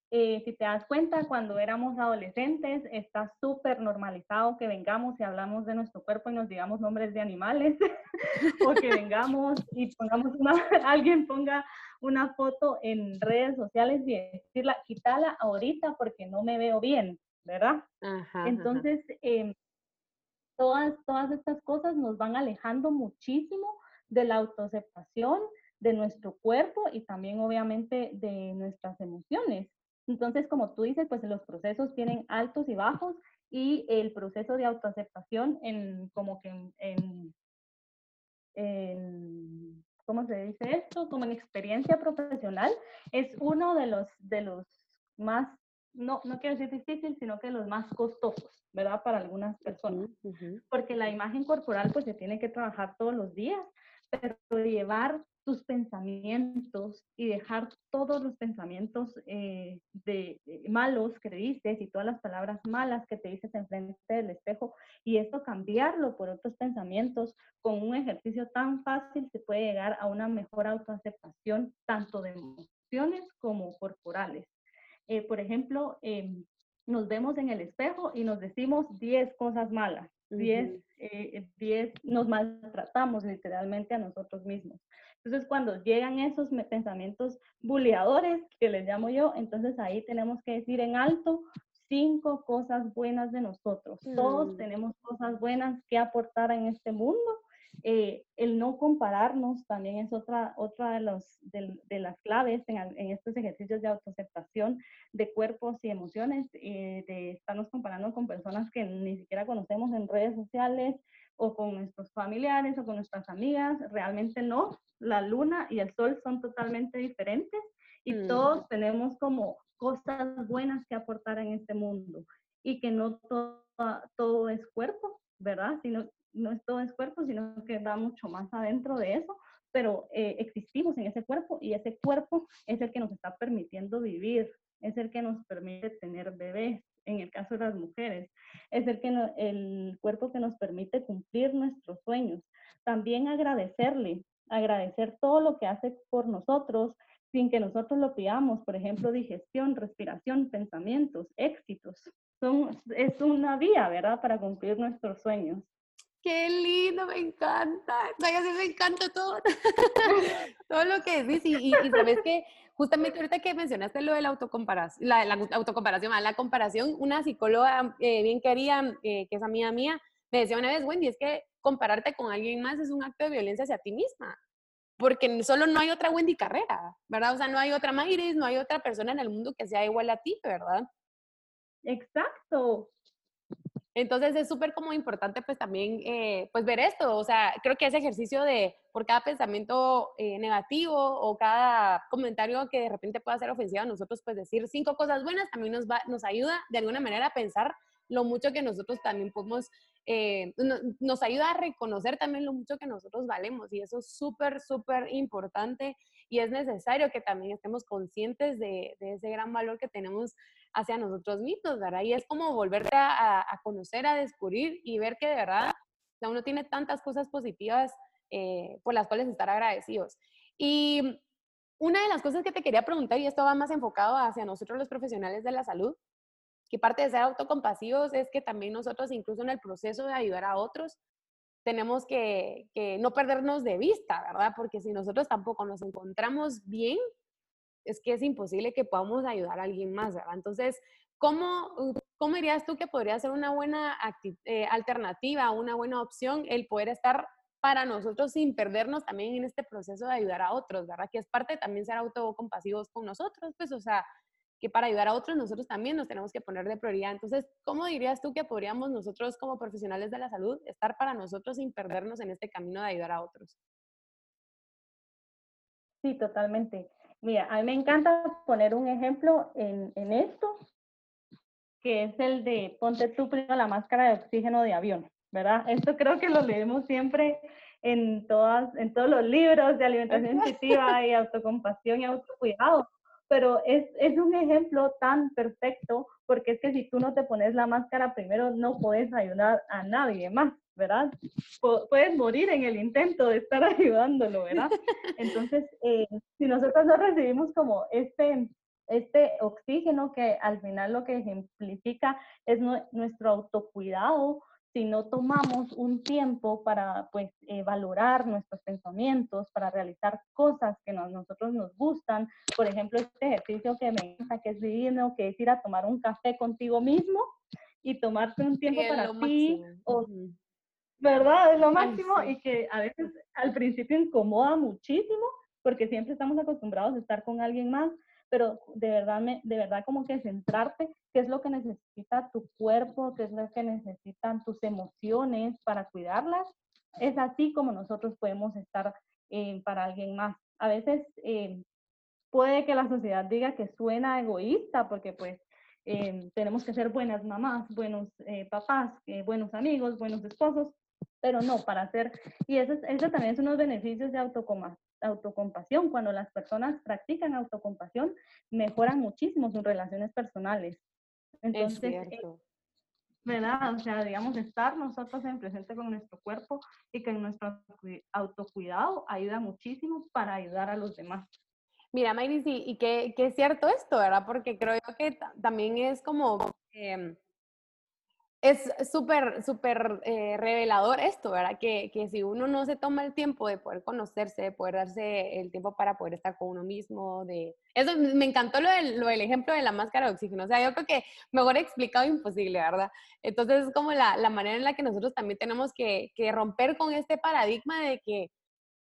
Eh, si te das cuenta, cuando éramos adolescentes, está súper normalizado que vengamos y hablamos de nuestro cuerpo y nos digamos nombres de animales, [LAUGHS] o que vengamos y pongamos una, [LAUGHS] alguien ponga una foto en redes sociales y decirla, quítala ahorita porque no me veo bien, ¿verdad? Entonces, em, todas, todas estas cosas nos van alejando muchísimo de la autoaceptación de nuestro cuerpo y también obviamente de nuestras emociones. Entonces, como tú dices, pues los procesos tienen altos y bajos y el proceso de autoaceptación en como que en, en, ¿cómo se dice esto? Como en experiencia profesional es uno de los, de los más, no, no quiero decir difícil, sino que los más costosos. ¿verdad? Para algunas personas. Porque la imagen corporal pues se tiene que trabajar todos los días, pero llevar tus pensamientos y dejar todos los pensamientos eh, de, malos que dices y todas las palabras malas que te dices enfrente del espejo y esto cambiarlo por otros pensamientos con un ejercicio tan fácil se puede llegar a una mejor autoaceptación tanto de emociones como corporales. Eh, por ejemplo, em, nos vemos en el espejo y nos decimos 10 cosas malas, 10, eh, nos maltratamos literalmente a nosotros mismos. Entonces, cuando llegan esos pensamientos buleadores, que les llamo yo, entonces ahí tenemos que decir en alto cinco cosas buenas de nosotros. Todos mm. tenemos cosas buenas que aportar en este mundo eh, el no compararnos también es otra, otra de, los, de, las claves en, en, estos ejercicios de autoaceptación de cuerpos y emociones, eh, de estarnos comparando con personas que ni siquiera conocemos en redes sociales o con nuestros familiares o con nuestras amigas. Realmente no, la luna y el sol son totalmente diferentes y mm. todos tenemos como cosas buenas que aportar en este mundo y que no todo, todo es cuerpo, ¿verdad? Sino no es todo es cuerpo, sino que va mucho más adentro de eso, pero eh, existimos en ese cuerpo y ese cuerpo es el que nos está permitiendo vivir, es el que nos permite tener bebés, en el caso de las mujeres, es el, que el cuerpo que nos permite cumplir nuestros sueños. También agradecerle, agradecer todo lo que hace por nosotros sin que nosotros lo pidamos, por ejemplo, digestión, respiración, pensamientos, éxitos. Son, es una vía, ¿verdad?, para cumplir nuestros sueños. Qué lindo, me encanta. Vaya, me encanta todo. [LAUGHS] todo lo que decís. Y, y, sabes que justamente ahorita que mencionaste lo de la autocomparación, la, la autocomparación, la comparación, una psicóloga eh, bien querida, eh, que es amiga mía, me decía una vez, Wendy, es que compararte con alguien más es un acto de violencia hacia ti misma. Porque solo no hay otra Wendy Carrera, ¿verdad? O sea, no hay otra Mayris, no hay otra persona en el mundo que sea igual a ti, ¿verdad? Exacto. Entonces es súper como importante pues también eh, pues ver esto, o sea, creo que ese ejercicio de por cada pensamiento eh, negativo o cada comentario que de repente pueda ser ofensivo a nosotros, pues decir cinco cosas buenas también nos, va, nos ayuda de alguna manera a pensar lo mucho que nosotros también podemos, eh, nos ayuda a reconocer también lo mucho que nosotros valemos y eso es súper, súper importante y es necesario que también estemos conscientes de, de ese gran valor que tenemos hacia nosotros mismos, ¿verdad? Y es como volverte a, conocer, a descubrir y ver que de verdad uno tiene tantas cosas positivas eh, por las cuales estar agradecidos. Y una de las cosas que te quería preguntar, y esto va más enfocado hacia nosotros los profesionales de la salud, que parte de ser autocompasivos es que también nosotros, incluso en el proceso de ayudar a otros, tenemos que, que, no perdernos de vista, ¿verdad? Porque si nosotros tampoco nos encontramos bien, es que es imposible que podamos ayudar a alguien más, ¿verdad? Entonces, ¿cómo, cómo dirías tú que podría ser una buena eh, alternativa, una buena opción el poder estar para nosotros sin perdernos también en este proceso de ayudar a otros, ¿verdad? Que es parte también ser autocompasivos con nosotros, pues, o sea, que para ayudar a otros nosotros también nos tenemos que poner de prioridad. Entonces, ¿cómo dirías tú que podríamos nosotros como profesionales de la salud estar para nosotros sin perdernos en este camino de ayudar a otros? Sí, totalmente. Mira, a mí me encanta poner un ejemplo en, en esto, que es el de ponte tú primero la máscara de oxígeno de avión, ¿verdad? Esto creo que lo leemos siempre en, todas, en todos los libros de alimentación [LAUGHS] intuitiva y autocompasión y autocuidado pero es, es, un ejemplo tan perfecto porque es que si tú no te pones la máscara primero no puedes ayudar a nadie más, ¿verdad? puedes morir en el intento de estar [LAUGHS] ayudándolo, ¿verdad? Entonces, eh, si nosotros no recibimos como este, este oxígeno que al final lo que ejemplifica es nuestro autocuidado, si no tomamos un tiempo para pues eh, valorar nuestros pensamientos, para realizar cosas que a nosotros nos gustan, por ejemplo, este ejercicio que me encanta, que es divino, que es ir a tomar un café contigo mismo y tomarte un tiempo para ti, o, ¿verdad? Es lo máximo y que a veces al principio incomoda muchísimo porque siempre estamos acostumbrados a estar con alguien más, pero de verdad, de verdad como que centrarte qué es lo que necesita tu cuerpo, qué es lo que necesitan tus emociones para cuidarlas. Es así como nosotros podemos estar eh, para alguien más. A veces eh, puede que la sociedad diga que suena egoísta porque pues eh, tenemos que ser buenas mamás, buenos papás, buenos amigos, buenos esposos, pero no, para hacer, y eso, eso también es unos beneficios de autocompasión. Cuando las personas practican autocompasión, mejoran muchísimo sus relaciones personales. Entonces, eh, ¿verdad? O sea, digamos, estar nosotros en presente con nuestro cuerpo y que nuestro autocuidado ayuda muchísimo para ayudar a los demás. Mira, Mayris, y, y que, es cierto esto, ¿verdad? Porque creo que también es como... Em, es súper, súper eh, revelador esto, ¿verdad? Que, que, si uno no se toma el tiempo de poder conocerse, de poder darse el tiempo para poder estar con uno mismo, de... Eso me encantó lo del, lo ejemplo de la máscara de oxígeno, o sea, yo creo que mejor explicado imposible, ¿verdad? Entonces es como la, la manera en la que nosotros también tenemos que, que, romper con este paradigma de que,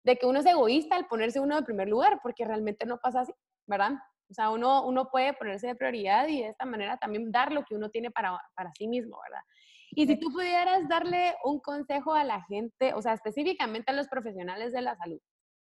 de que uno es egoísta al ponerse uno de primer lugar, porque realmente no pasa así, ¿verdad? O sea, uno, uno puede ponerse de prioridad y de esta manera también dar lo que uno tiene para, para sí mismo, ¿verdad? Y si tú pudieras darle un consejo a la gente, o sea, específicamente a los profesionales de la salud,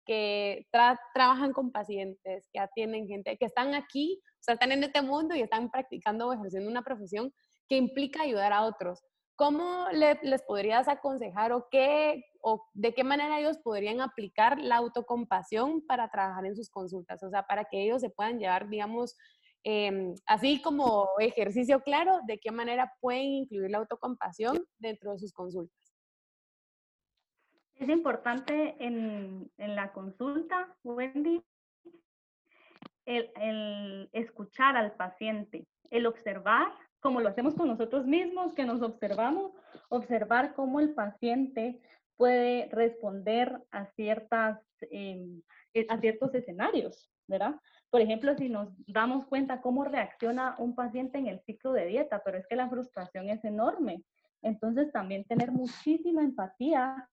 que trabajan con pacientes, que atienden gente, que están aquí, o sea, están en este mundo y están practicando o ejerciendo una profesión que implica ayudar a otros. ¿Cómo les podrías aconsejar o, qué, o de qué manera ellos podrían aplicar la autocompasión para trabajar en sus consultas? O sea, para que ellos se puedan llevar, digamos, em, así como ejercicio claro, de qué manera pueden incluir la autocompasión dentro de sus consultas. Es importante en, la consulta, Wendy, el escuchar al paciente, el observar como lo hacemos con nosotros mismos, que nos observamos, observar cómo el paciente puede responder a, ciertas, em, a ciertos escenarios, ¿verdad? Por ejemplo, si nos damos cuenta cómo reacciona un paciente en el ciclo de dieta, pero es que la frustración es enorme. Entonces, también tener muchísima empatía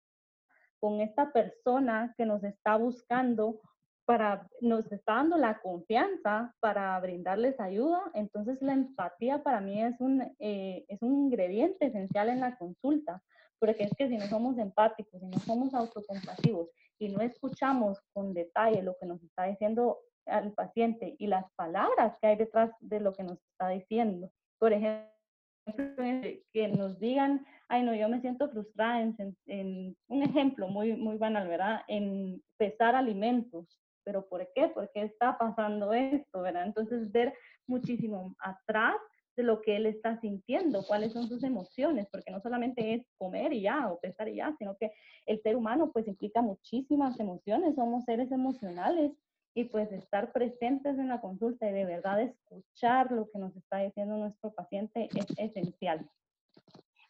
con esta persona que nos está buscando para, nos está dando la confianza para brindarles ayuda, entonces la empatía para mí es un, eh, es un ingrediente esencial en la consulta, porque es que si no somos empáticos, si no somos autocompasivos y no escuchamos con detalle lo que nos está diciendo al paciente y las palabras que hay detrás de lo que nos está diciendo, por ejemplo, que nos digan, ay no, yo me siento frustrada en, en, un ejemplo muy, muy banal, ¿verdad? En pesar alimentos pero ¿por qué? ¿Por qué está pasando esto? ¿verdad? Entonces, ver muchísimo atrás de lo que él está sintiendo, cuáles son sus emociones, porque no solamente es comer y ya, o pensar y ya, sino que el ser humano pues implica muchísimas emociones, somos seres emocionales y pues estar presentes en la consulta y de verdad escuchar lo que nos está diciendo nuestro paciente es esencial.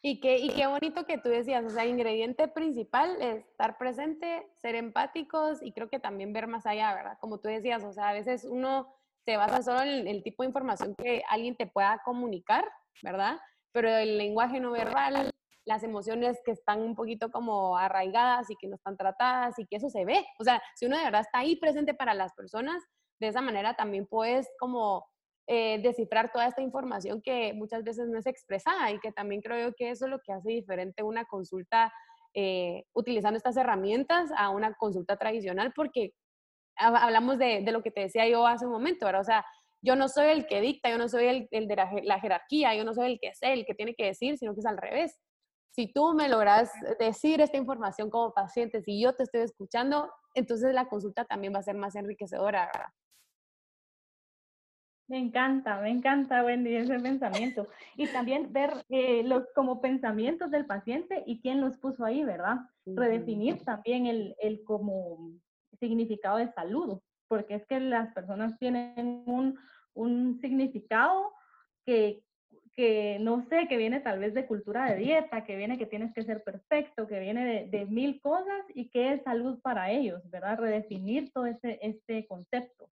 Y qué, y qué bonito que tú decías, o sea, ingrediente principal es estar presente, ser empáticos y creo que también ver más allá, ¿verdad? Como tú decías, o sea, a veces uno se basa solo en el tipo de información que alguien te pueda comunicar, ¿verdad? Pero el lenguaje no verbal, las emociones que están un poquito como arraigadas y que no están tratadas y que eso se ve. O sea, si uno de verdad está ahí presente para las personas, de esa manera también puedes como eh, descifrar toda esta información que muchas veces no es expresada y que también creo que eso es lo que hace diferente una consulta eh, utilizando estas herramientas a una consulta tradicional porque hablamos de, lo que te decía yo hace un momento, ¿verdad? O sea, yo no soy el que dicta, yo no soy el, el de la, jerarquía, yo no soy el que sé, el que tiene que decir, sino que es al revés. Si tú me logras decir esta información como paciente, si yo te estoy escuchando, entonces la consulta también va a ser más enriquecedora, ¿verdad? Me encanta, me encanta, Wendy, ese pensamiento. Y también ver eh, los como pensamientos del paciente y quién los puso ahí, ¿verdad? Redefinir también el, el como significado de salud, porque es que las personas tienen un, un significado que, que, no sé, que viene tal vez de cultura de [LAUGHS] dieta, que viene que tienes que ser perfecto, que viene de, de mil cosas y que es salud para ellos, ¿verdad? Redefinir todo ese, este concepto.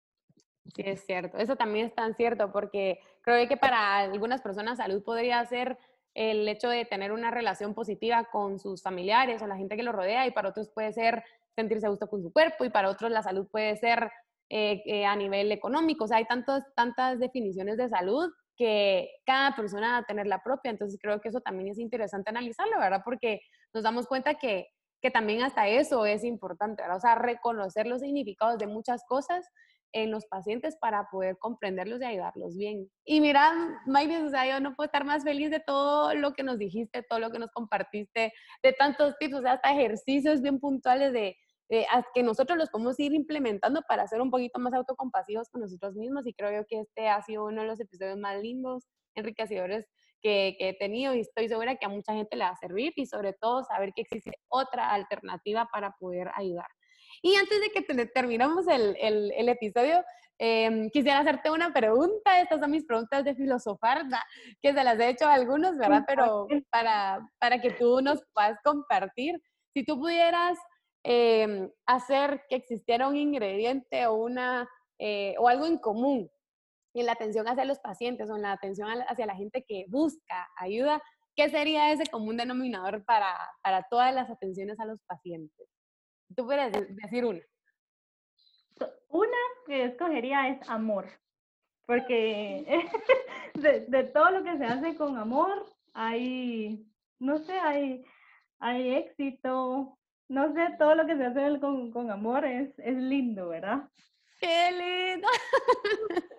Sí, es cierto. Eso también es tan cierto porque creo que para algunas personas salud podría ser el hecho de tener una relación positiva con sus familiares o la gente que lo rodea y para otros puede ser sentirse a gusto con su cuerpo y para otros la salud puede ser eh, eh, a nivel económico. O sea, hay tantos, tantas definiciones de salud que cada persona va a tener la propia. Entonces creo que eso también es interesante analizarlo, ¿verdad? Porque nos damos cuenta que, que también hasta eso es importante, ¿verdad? O sea, reconocer los significados de muchas cosas en los pacientes para poder comprenderlos y ayudarlos bien. Y mira, Mayris, o sea, yo no puedo estar más feliz de todo lo que nos dijiste, todo lo que nos compartiste, de tantos tips, o sea, hasta ejercicios bien puntuales de, que nosotros los podemos ir implementando para ser un poquito más autocompasivos con nosotros mismos. Y creo yo que este ha sido uno de los episodios más lindos, enriquecedores que, que, he tenido y estoy segura que a mucha gente le va a servir y sobre todo saber que existe otra alternativa para poder ayudar. Y antes de que terminemos el, el, el episodio, eh, quisiera hacerte una pregunta. Estas son mis preguntas de filosofar, que se las he hecho a algunos, ¿verdad? Pero para, para que tú nos puedas compartir. Si tú pudieras eh, hacer que existiera un ingrediente o, una, eh, o algo en común en la atención hacia los pacientes o en la atención hacia la gente que busca ayuda, ¿qué sería ese común denominador para, para todas las atenciones a los pacientes? Tú puedes decir una. Una que escogería es amor, porque [LAUGHS] de, todo lo que se hace con amor hay, no sé, hay, hay éxito, no sé, todo lo que se hace con, con amor es, es lindo, ¿verdad? ¡Qué lindo! [LAUGHS]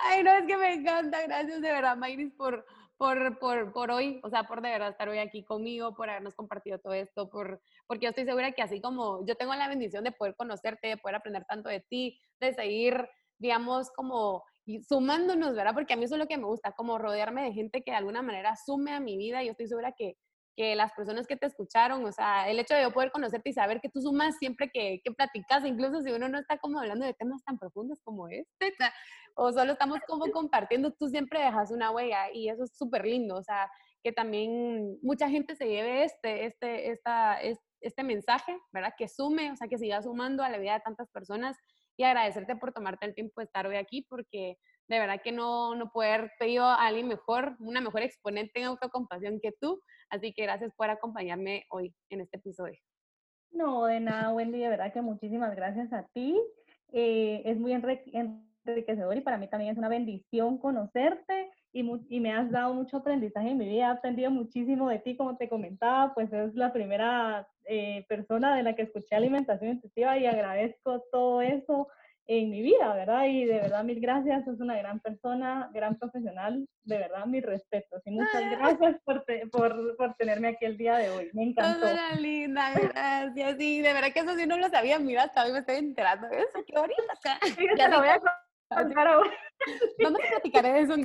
Ay, no, es que me encanta. Gracias de verdad, Mayris, por, por, por, por, hoy, o sea, por de verdad estar hoy aquí conmigo, por habernos compartido todo esto, por, porque yo estoy segura que así como yo tengo la bendición de poder conocerte, de poder aprender tanto de ti, de seguir, digamos, como sumándonos, ¿verdad? Porque a mí eso es lo que me gusta, como rodearme de gente que de alguna manera sume a mi vida yo estoy segura que, que las personas que te escucharon, o sea, el hecho de yo poder conocerte y saber que tú sumas siempre que, que platicas, incluso si uno no está como hablando de temas tan profundos como este, o solo estamos como compartiendo, tú siempre dejas una huella y eso es súper lindo, o sea, que también mucha gente se lleve este, este, esta, este mensaje, ¿verdad? Que sume, o sea, que siga sumando a la vida de tantas personas y agradecerte por tomarte el tiempo de estar hoy aquí porque de verdad que no, no puedo haber pedido a alguien mejor, una mejor exponente en autocompasión que tú, así que gracias por acompañarme hoy en este episodio. No, de nada, Wendy, de verdad que muchísimas gracias a ti. Eh, es muy enriquecedor enriquecedor y para mí también es una bendición conocerte y, y, me has dado mucho aprendizaje en mi vida. He aprendido muchísimo de ti, como te comentaba, pues es la primera eh, persona de la que escuché alimentación intuitiva y agradezco todo eso en mi vida, ¿verdad? Y de verdad, mil gracias, es una gran persona, gran profesional, de verdad, mis respetos. Y muchas gracias por, por, por, tenerme aquí el día de hoy, me encantó. Hola, linda, gracias. Sí, de verdad que eso sí no lo sabía, mira, hasta hoy me estoy enterando de eso, qué bonito. [LAUGHS] ya te lo voy a Vamos a platicar de eso. [LAUGHS] no,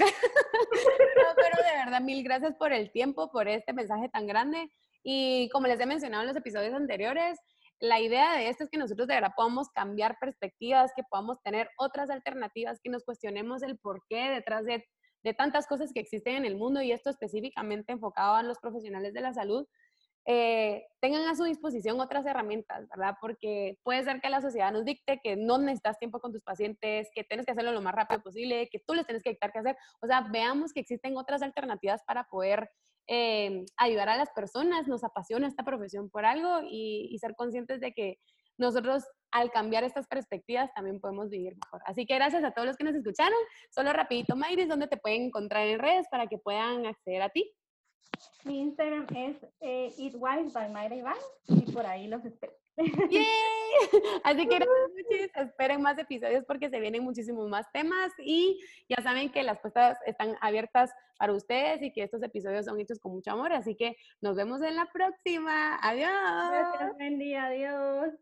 pero de verdad, mil gracias por el tiempo, por este mensaje tan grande. Y como les he mencionado en los episodios anteriores, la idea de esto es que nosotros de verdad podamos cambiar perspectivas, que podamos tener otras alternativas, que nos cuestionemos el por qué detrás de, de tantas cosas que existen en el mundo y esto específicamente enfocado a los profesionales de la salud, eh, tengan a su disposición otras herramientas, ¿verdad? Porque puede ser que la sociedad nos dicte que no necesitas tiempo con tus pacientes, que tienes que hacerlo lo más rápido posible, que tú les tienes que dictar qué hacer. O sea, veamos que existen otras alternativas para poder eh, ayudar a las personas. Nos apasiona esta profesión por algo y, ser conscientes de que nosotros al cambiar estas perspectivas también podemos vivir mejor. Así que gracias a todos los que nos escucharon. Solo rapidito, Mayris, ¿dónde te pueden encontrar en redes para que puedan acceder a ti? Mi Instagram es eh, Eatwise by Mayra Iván y por ahí los espero. ¡Yay! [LAUGHS] Así que gracias esperen más episodios porque se vienen muchísimos más temas y ya saben que las puestas están abiertas para ustedes y que estos episodios son hechos con mucho amor, así que nos vemos en la próxima. Adiós. Gracias, Wendy. Adiós.